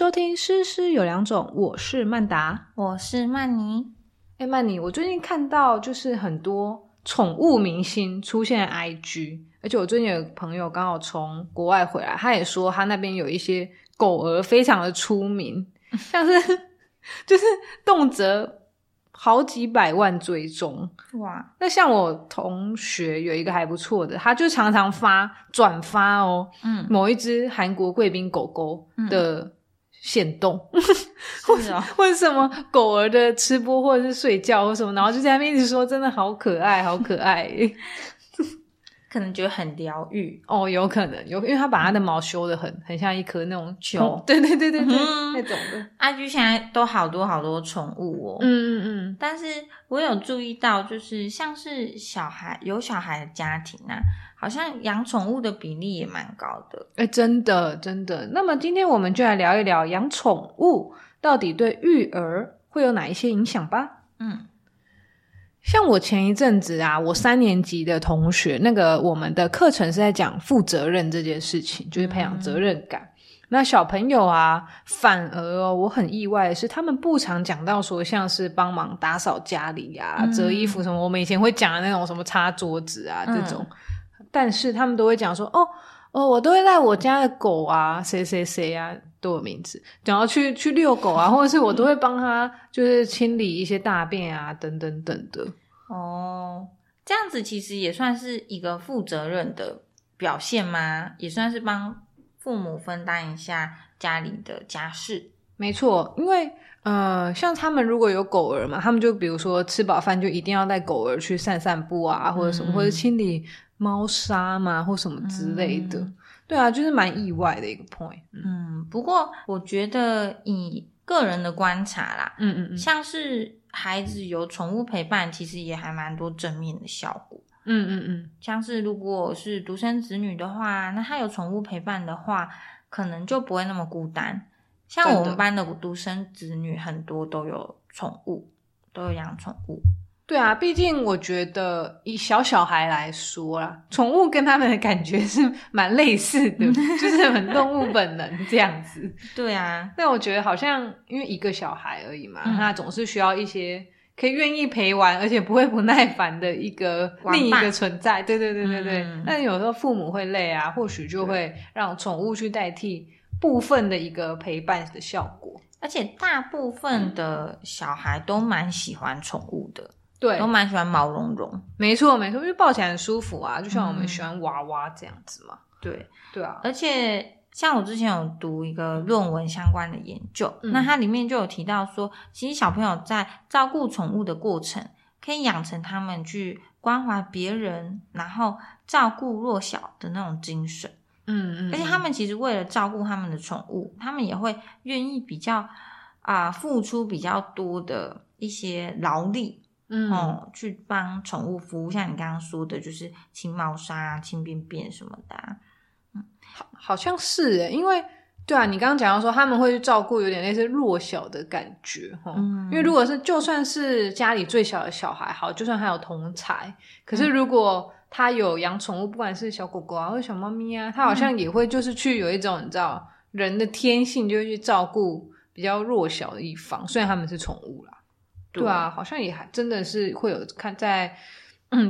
收听《诗诗有两种》，我是曼达，我是曼妮。哎，曼妮，我最近看到就是很多宠物明星出现 IG，而且我最近有朋友刚好从国外回来，他也说他那边有一些狗儿非常的出名，像是 就是动辄。好几百万追踪哇！那像我同学有一个还不错的，他就常常发转发哦，嗯，某一只韩国贵宾狗狗的现动，或者或者什么狗儿的吃播，或者是睡觉或什么，然后就在那边一直说，真的好可爱，好可爱。可能觉得很疗愈。哦，有可能有，因为他把他的毛修的很很像一颗那种球，对对对对对，那种的。阿居现在都好多好多宠物哦，嗯嗯嗯。但是我有注意到，就是像是小孩有小孩的家庭啊，好像养宠物的比例也蛮高的。哎，真的真的。那么今天我们就来聊一聊养宠物到底对育儿会有哪一些影响吧。嗯。像我前一阵子啊，我三年级的同学，那个我们的课程是在讲负责任这件事情，就是培养责任感。那小朋友啊，反而哦，我很意外的是，他们不常讲到说，像是帮忙打扫家里呀、折衣服什么，我们以前会讲的那种什么擦桌子啊这种，但是他们都会讲说，哦哦，我都会带我家的狗啊，谁谁谁啊。都有名字，然后去去遛狗啊，或者是我都会帮他，就是清理一些大便啊，等等等的。哦，这样子其实也算是一个负责任的表现吗？也算是帮父母分担一下家里的家事。没错，因为呃，像他们如果有狗儿嘛，他们就比如说吃饱饭就一定要带狗儿去散散步啊，或者什么，或者清理猫砂嘛，或什么之类的。对啊，就是蛮意外的一个 point。嗯，不过我觉得以个人的观察啦，嗯嗯嗯，像是孩子有宠物陪伴，其实也还蛮多正面的效果。嗯嗯嗯，像是如果是独生子女的话，那他有宠物陪伴的话，可能就不会那么孤单。像我们班的独生子女很多都有宠物，都有养宠物。对啊，毕竟我觉得以小小孩来说啦，宠物跟他们的感觉是蛮类似的，就是很 动物本能这样子。对啊，那我觉得好像因为一个小孩而已嘛，他总是需要一些可以愿意陪玩，而且不会不耐烦的一个另一个存在。对对对对对。但有时候父母会累啊，或许就会让宠物去代替部分的一个陪伴的效果。而且大部分的小孩都蛮喜欢宠物的。对，都蛮喜欢毛茸茸，没错没错，因为抱起来很舒服啊，就像我们喜欢娃娃这样子嘛。对对啊，而且像我之前有读一个论文相关的研究，那它里面就有提到说，其实小朋友在照顾宠物的过程，可以养成他们去关怀别人，然后照顾弱小的那种精神。嗯嗯，而且他们其实为了照顾他们的宠物，他们也会愿意比较啊付出比较多的一些劳力。嗯，去帮宠物服务，像你刚刚说的，就是清猫砂、清便便什么的。嗯，好，好像是诶，因为对啊，你刚刚讲到说他们会去照顾有点类似弱小的感觉，哈。嗯。因为如果是就算是家里最小的小孩，好，就算他有同才，可是如果他有养宠物，不管是小狗狗啊或者小猫咪啊，他好像也会就是去有一种你知道人的天性，就会去照顾比较弱小的一方，虽然他们是宠物啦。对啊，好像也还真的是会有看在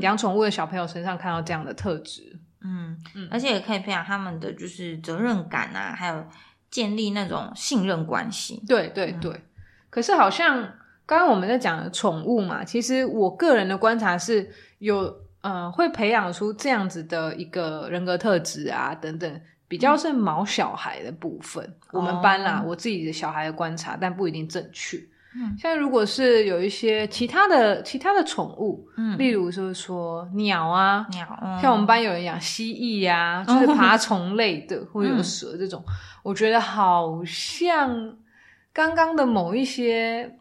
养宠物的小朋友身上看到这样的特质，嗯嗯，而且也可以培养他们的就是责任感啊，还有建立那种信任关系。对对对，可是好像刚刚我们在讲宠物嘛，其实我个人的观察是有呃会培养出这样子的一个人格特质啊等等，比较是毛小孩的部分。我们班啦，我自己的小孩的观察，但不一定正确。嗯，像如果是有一些其他的其他的宠物，嗯，例如就是说鸟啊，鸟，像我们班有人养蜥蜴呀，就是爬 虫类的，或者有蛇这种，我觉得好像刚刚的某一些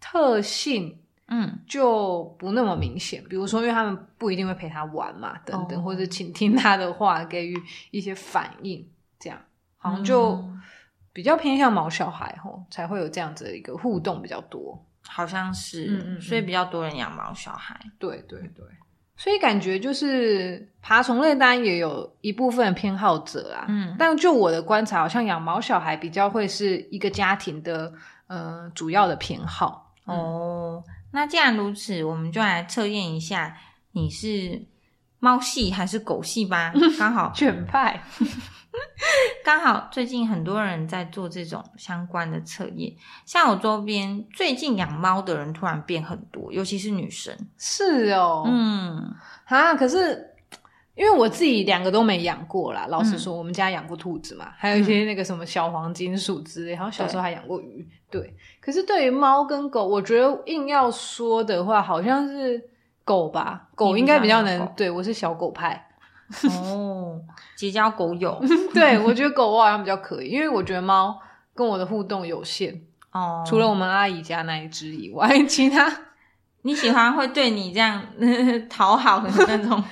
特性，嗯，就不那么明显。比如说，因为他们不一定会陪他玩嘛，等等，或者倾听他的话，给予一些反应，这样。好像就。比较偏向毛小孩吼，才会有这样子的一个互动比较多，好像是，所以比较多人养毛小孩。对对对，所以感觉就是爬虫类当然也有一部分偏好者啊，嗯，但就我的观察，好像养毛小孩比较会是一个家庭的呃主要的偏好哦。那既然如此，我们就来测验一下你是猫系还是狗系吧。刚好犬派。刚好最近很多人在做这种相关的测验，像我周边最近养猫的人突然变很多，尤其是女生。是哦，嗯，啊，可是因为我自己两个都没养过啦。老实说，我们家养过兔子嘛，还有一些那个什么小黄金鼠之类，然后小时候还养过鱼。对，可是对于猫跟狗，我觉得硬要说的话，好像是狗吧，狗应该比较能。对我是小狗派。哦，结交狗友，对我觉得狗我好像比较可以，因为我觉得猫跟我的互动有限哦。除了我们阿姨家那一只以外，其他 你喜欢会对你这样讨好的那种？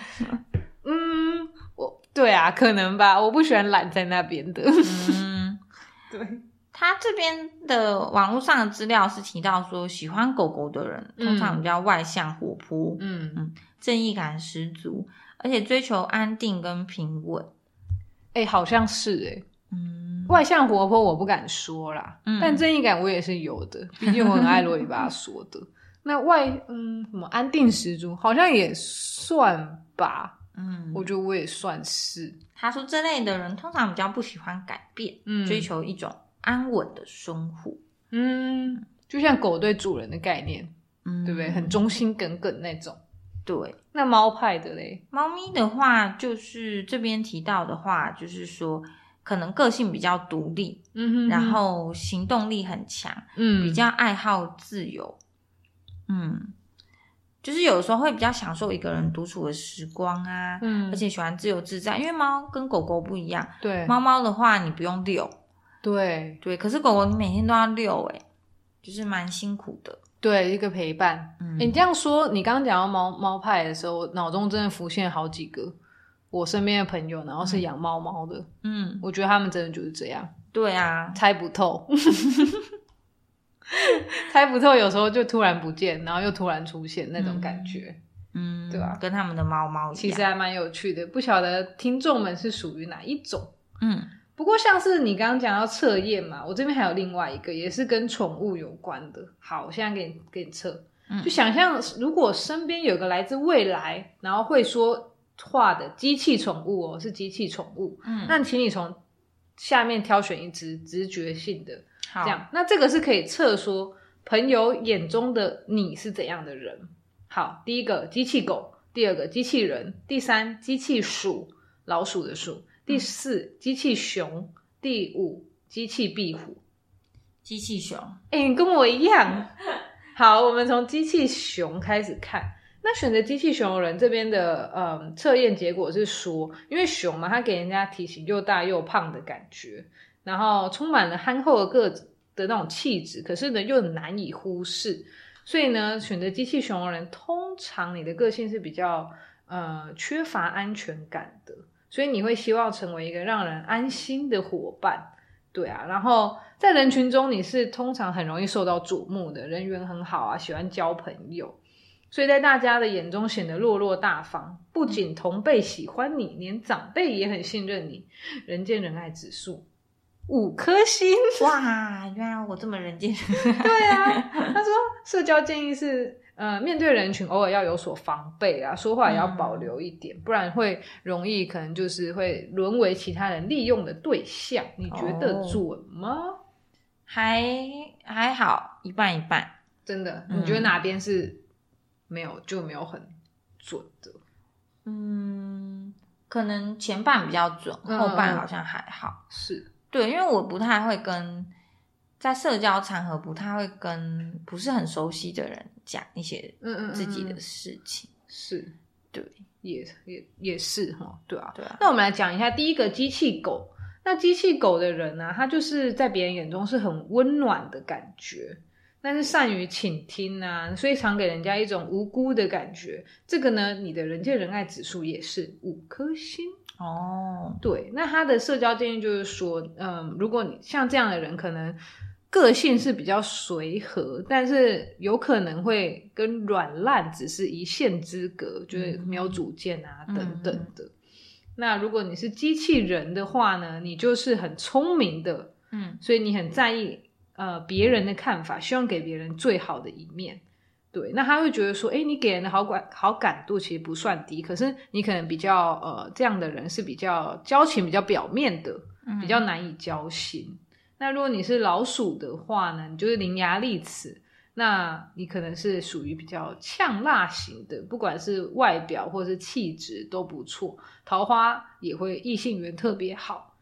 嗯，我对啊，可能吧。我不喜欢懒在那边的。嗯，对。他这边的网络上的资料是提到说，喜欢狗狗的人通常比较外向、活泼，嗯嗯，正义感十足。而且追求安定跟平稳，哎，好像是哎，嗯，外向活泼我不敢说啦，但正义感我也是有的，毕竟我很爱罗里巴说的。那外，嗯，什么安定十足，好像也算吧，嗯，我觉得我也算是。他说这类的人通常比较不喜欢改变，嗯，追求一种安稳的生活，嗯，就像狗对主人的概念，嗯，对不对？很忠心耿耿那种。对，那猫派的嘞？猫咪的话，就是这边提到的话，就是说可能个性比较独立，嗯哼，然后行动力很强，嗯，比较爱好自由，嗯，就是有时候会比较享受一个人独处的时光啊，嗯，而且喜欢自由自在，因为猫跟狗狗不一样，对，猫猫的话你不用遛，对对，可是狗狗你每天都要遛，哎，就是蛮辛苦的。对，一个陪伴。你这样说，你刚刚讲到猫猫派的时候，脑中真的浮现好几个我身边的朋友，然后是养猫猫的。嗯，我觉得他们真的就是这样。对啊，猜不透，猜不透，有时候就突然不见，然后又突然出现那种感觉。嗯，对吧？跟他们的猫猫其实还蛮有趣的，不晓得听众们是属于哪一种。嗯。不过像是你刚刚讲到测验嘛，我这边还有另外一个，也是跟宠物有关的。好，我现在给你给你测，就想象如果身边有个来自未来，然后会说话的机器宠物哦，是机器宠物。嗯，那请你从下面挑选一只直觉性的，这样，那这个是可以测说朋友眼中的你是怎样的人。好，第一个机器狗，第二个机器人，第三机器鼠，老鼠的鼠。第四，机器熊；第五，机器壁虎。机器熊，哎，你跟我一样。好，我们从机器熊开始看。那选择机器熊的人，这边的嗯测验结果是说，因为熊嘛，它给人家体型又大又胖的感觉，然后充满了憨厚的个子的那种气质，可是呢又难以忽视。所以呢，选择机器熊的人，通常你的个性是比较呃缺乏安全感的。所以你会希望成为一个让人安心的伙伴，对啊。然后在人群中，你是通常很容易受到瞩目的，人缘很好啊，喜欢交朋友，所以在大家的眼中显得落落大方。不仅同辈喜欢你，连长辈也很信任你，人见人爱指数五颗星。哇，原来我这么人见人爱。对啊，他说社交建议是。呃，面对人群，偶尔要有所防备啊，说话也要保留一点，不然会容易可能就是会沦为其他人利用的对象。你觉得准吗？还还好，一半一半。真的？你觉得哪边是没有就没有很准的？嗯，可能前半比较准，后半好像还好。是对，因为我不太会跟。在社交场合不太会跟不是很熟悉的人讲一些自己的事情，是对，也也也是哈，对啊，对啊。那我们来讲一下第一个机器狗。那机器狗的人呢，他就是在别人眼中是很温暖的感觉，但是善于倾听啊，所以常给人家一种无辜的感觉。这个呢，你的人见人爱指数也是五颗星哦。对，那他的社交建议就是说，嗯，如果你像这样的人，可能。个性是比较随和，但是有可能会跟软烂只是一线之隔，就是没有主见啊等等的。那如果你是机器人的话呢，你就是很聪明的，嗯，所以你很在意呃别人的看法，希望给别人最好的一面。对，那他会觉得说，哎，你给人的好感好感度其实不算低，可是你可能比较呃这样的人是比较交情比较表面的，比较难以交心。那如果你是老鼠的话呢，你就是伶牙俐齿，那你可能是属于比较呛辣型的，不管是外表或是气质都不错，桃花也会异性缘特别好。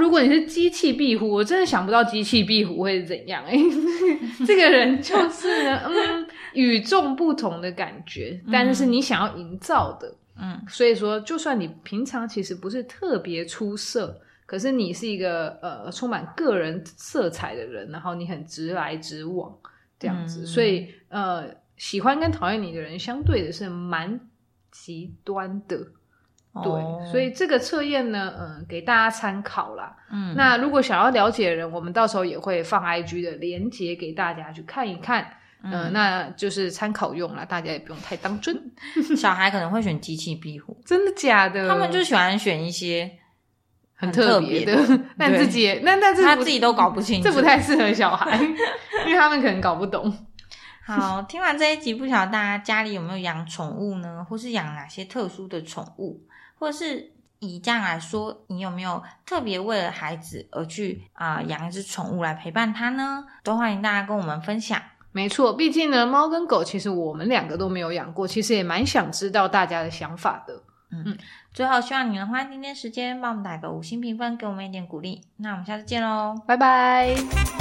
那如果你是机器壁虎，我真的想不到机器壁虎会是怎样。哎，这个人就是 嗯与众不同的感觉，但是是你想要营造的，嗯，所以说就算你平常其实不是特别出色，可是你是一个呃充满个人色彩的人，然后你很直来直往这样子，所以呃喜欢跟讨厌你的人相对的是蛮极端的。对，所以这个测验呢，嗯，给大家参考啦。嗯，那如果想要了解的人，我们到时候也会放 IG 的链接给大家去看一看。嗯，那就是参考用了，大家也不用太当真。小孩可能会选机器壁虎，真的假的？他们就喜欢选一些很特别的，但自己那那他自己都搞不清，这不太适合小孩，因为他们可能搞不懂。好，听完这一集，不晓得大家家里有没有养宠物呢？或是养哪些特殊的宠物？或是以这样来说，你有没有特别为了孩子而去啊养一只宠物来陪伴他呢？都欢迎大家跟我们分享。没错，毕竟呢，猫跟狗其实我们两个都没有养过，其实也蛮想知道大家的想法的。嗯，最后希望你能花一点点时间帮我们打个五星评分，给我们一点鼓励。那我们下次见喽，拜拜。